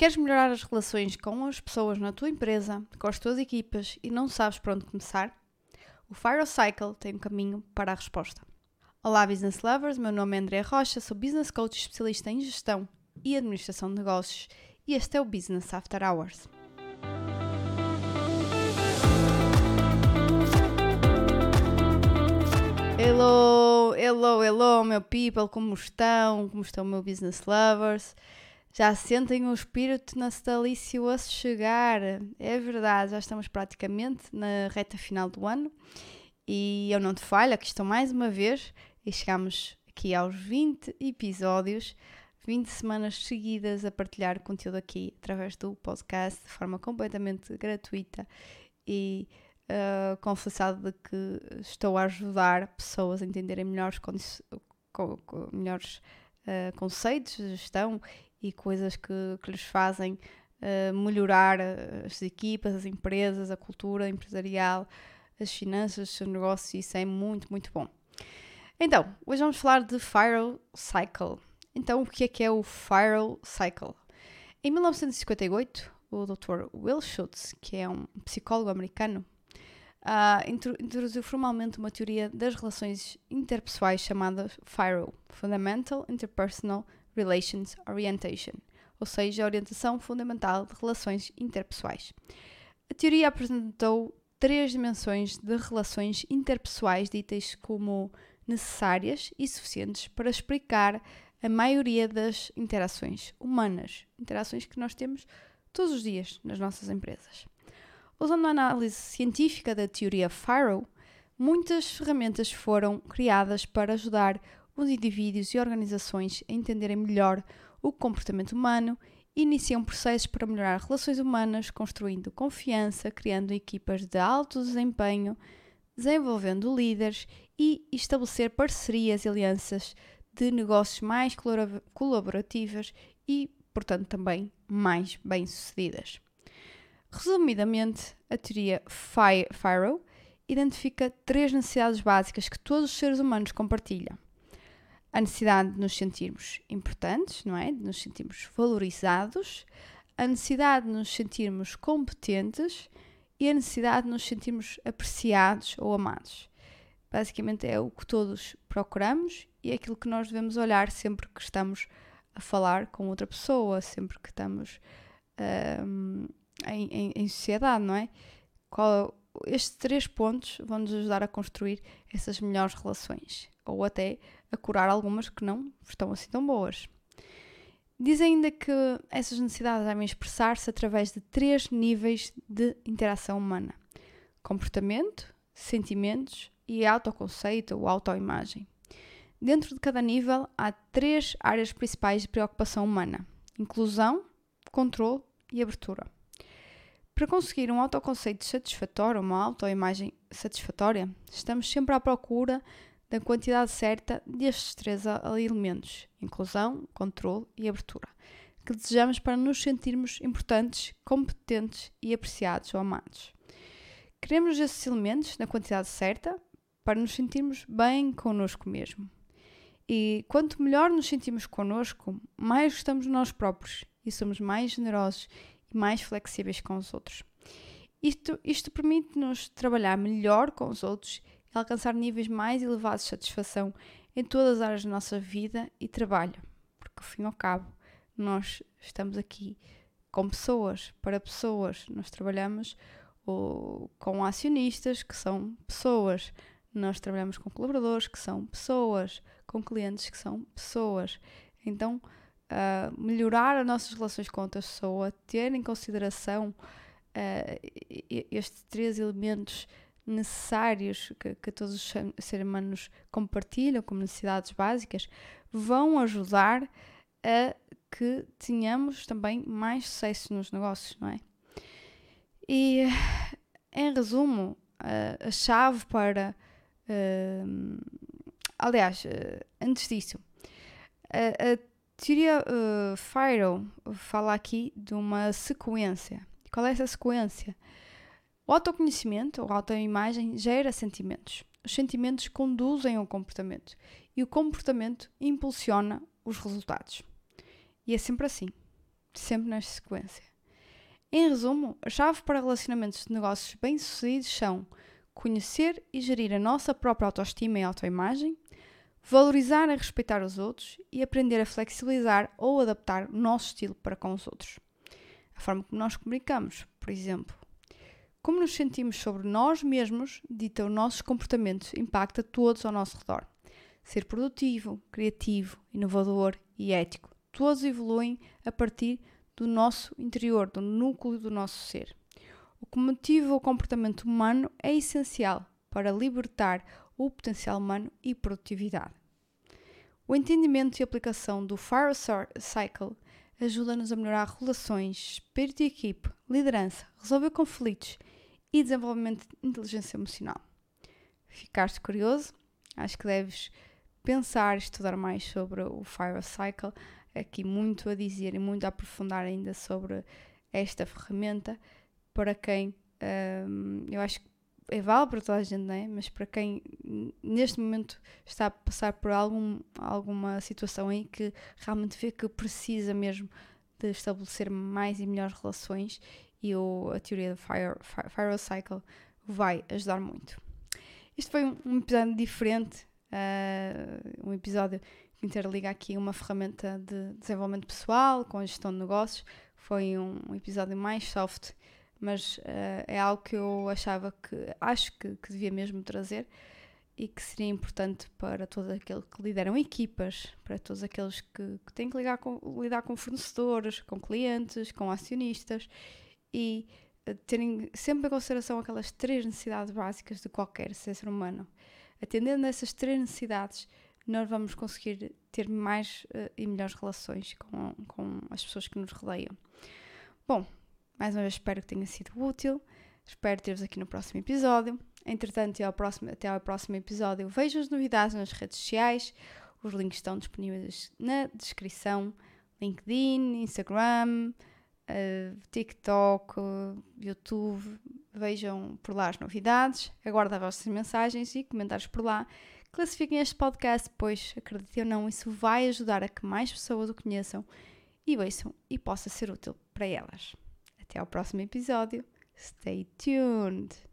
Queres melhorar as relações com as pessoas na tua empresa, com as tuas equipas e não sabes por onde começar? O Fire Cycle tem um caminho para a resposta. Olá, business lovers. Meu nome é André Rocha, sou business coach especialista em gestão e administração de negócios e este é o Business After Hours. Hello, hello, hello, meu people, como estão? Como estão, meu business lovers? Já sentem o espírito natalício a chegar. É verdade, já estamos praticamente na reta final do ano e eu não te falho, aqui estou mais uma vez e chegamos aqui aos 20 episódios, 20 semanas seguidas a partilhar conteúdo aqui através do podcast de forma completamente gratuita e uh, felicidade de que estou a ajudar pessoas a entenderem melhores, melhores uh, conceitos de gestão e coisas que, que lhes fazem uh, melhorar as equipas, as empresas, a cultura empresarial, as finanças, os seus negócios, isso é muito, muito bom. Então, hoje vamos falar de Viral Cycle. Então, o que é que é o Viral Cycle? Em 1958, o Dr. Will Schutz, que é um psicólogo americano, uh, introduziu formalmente uma teoria das relações interpessoais chamada FIRO, Fundamental Interpersonal Relations Orientation, ou seja, a orientação fundamental de relações interpessoais. A teoria apresentou três dimensões de relações interpessoais ditas como necessárias e suficientes para explicar a maioria das interações humanas, interações que nós temos todos os dias nas nossas empresas. Usando a análise científica da teoria FIRO, muitas ferramentas foram criadas para ajudar os indivíduos e organizações a entenderem melhor o comportamento humano e iniciam processos para melhorar relações humanas, construindo confiança, criando equipas de alto desempenho, desenvolvendo líderes e estabelecer parcerias e alianças de negócios mais colaborativas e, portanto, também mais bem-sucedidas. Resumidamente, a teoria FIRO identifica três necessidades básicas que todos os seres humanos compartilham a necessidade de nos sentirmos importantes, não é? De nos sentirmos valorizados, a necessidade de nos sentirmos competentes e a necessidade de nos sentirmos apreciados ou amados. Basicamente é o que todos procuramos e é aquilo que nós devemos olhar sempre que estamos a falar com outra pessoa, sempre que estamos um, em, em, em, sociedade, não é? Qual, estes três pontos vão nos ajudar a construir essas melhores relações ou até a curar algumas que não estão assim tão boas. Diz ainda que essas necessidades devem expressar-se através de três níveis de interação humana: comportamento, sentimentos e autoconceito ou autoimagem. Dentro de cada nível há três áreas principais de preocupação humana: inclusão, controle e abertura. Para conseguir um autoconceito satisfatório, uma autoimagem satisfatória, estamos sempre à procura da quantidade certa destes três elementos: inclusão, controle e abertura, que desejamos para nos sentirmos importantes, competentes e apreciados ou amados. Queremos esses elementos na quantidade certa para nos sentirmos bem connosco mesmo. E quanto melhor nos sentimos connosco, mais gostamos de nós próprios e somos mais generosos e mais flexíveis com os outros. Isto, isto permite-nos trabalhar melhor com os outros e alcançar níveis mais elevados de satisfação em todas as áreas da nossa vida e trabalho, porque ao fim e ao cabo nós estamos aqui com pessoas, para pessoas, nós trabalhamos ou, com acionistas que são pessoas, nós trabalhamos com colaboradores que são pessoas, com clientes que são pessoas. Então, uh, melhorar as nossas relações com outra pessoa, ter em consideração uh, estes três elementos necessários que, que todos os seres humanos compartilham como necessidades básicas vão ajudar a que tenhamos também mais sucesso nos negócios, não é? E em resumo, a, a chave para. Uh, aliás, uh, antes disso, a, a teoria uh, FIRO fala aqui de uma sequência. Qual é essa sequência? O autoconhecimento ou autoimagem gera sentimentos. Os sentimentos conduzem ao comportamento e o comportamento impulsiona os resultados. E é sempre assim. sempre nesta sequência. Em resumo, a chave para relacionamentos de negócios bem-sucedidos são conhecer e gerir a nossa própria autoestima e autoimagem, valorizar e respeitar os outros e aprender a flexibilizar ou adaptar o nosso estilo para com os outros. A forma como nós comunicamos, por exemplo. Como nos sentimos sobre nós mesmos dita os nossos comportamentos, impacta todos ao nosso redor. Ser produtivo, criativo, inovador e ético, todos evoluem a partir do nosso interior, do núcleo do nosso ser. O que motiva o comportamento humano é essencial para libertar o potencial humano e produtividade. O entendimento e aplicação do Fire Cycle ajuda-nos a melhorar relações, espírito de equipe, liderança, resolver conflitos e desenvolvimento de inteligência emocional. Ficaste curioso? Acho que deves pensar estudar mais sobre o Fire Cycle. Aqui muito a dizer e muito a aprofundar ainda sobre esta ferramenta para quem um, eu acho que é válido para toda a gente, não é? Mas para quem neste momento está a passar por algum, alguma situação em que realmente vê que precisa mesmo de estabelecer mais e melhores relações e a teoria do Fire, Fire, Cycle vai ajudar muito. Este foi um, episódio diferente, uh, um episódio que interliga aqui uma ferramenta de desenvolvimento pessoal com a gestão de negócios. Foi um, episódio mais soft mas uh, é algo que eu achava que acho que, que, devia mesmo trazer e que seria importante para todos aqueles que lideram equipas, para todos aqueles que, que têm que com, lidar com fornecedores, com clientes, com acionistas e uh, terem sempre em consideração aquelas três necessidades básicas de qualquer ser humano. Atendendo a essas três necessidades, nós vamos conseguir ter mais uh, e melhores relações com, com as pessoas que nos rodeiam. Bom, mais uma vez espero que tenha sido útil. Espero ter-vos aqui no próximo episódio. Entretanto, ao próximo, até ao próximo episódio, vejam as novidades nas redes sociais. Os links estão disponíveis na descrição. LinkedIn, Instagram, uh, TikTok, YouTube. Vejam por lá as novidades. Aguardo as vossas mensagens e comentários por lá. Classifiquem este podcast, pois, acreditem ou não, isso vai ajudar a que mais pessoas o conheçam e ouçam e possa ser útil para elas. Até ao próximo episódio. Stay tuned!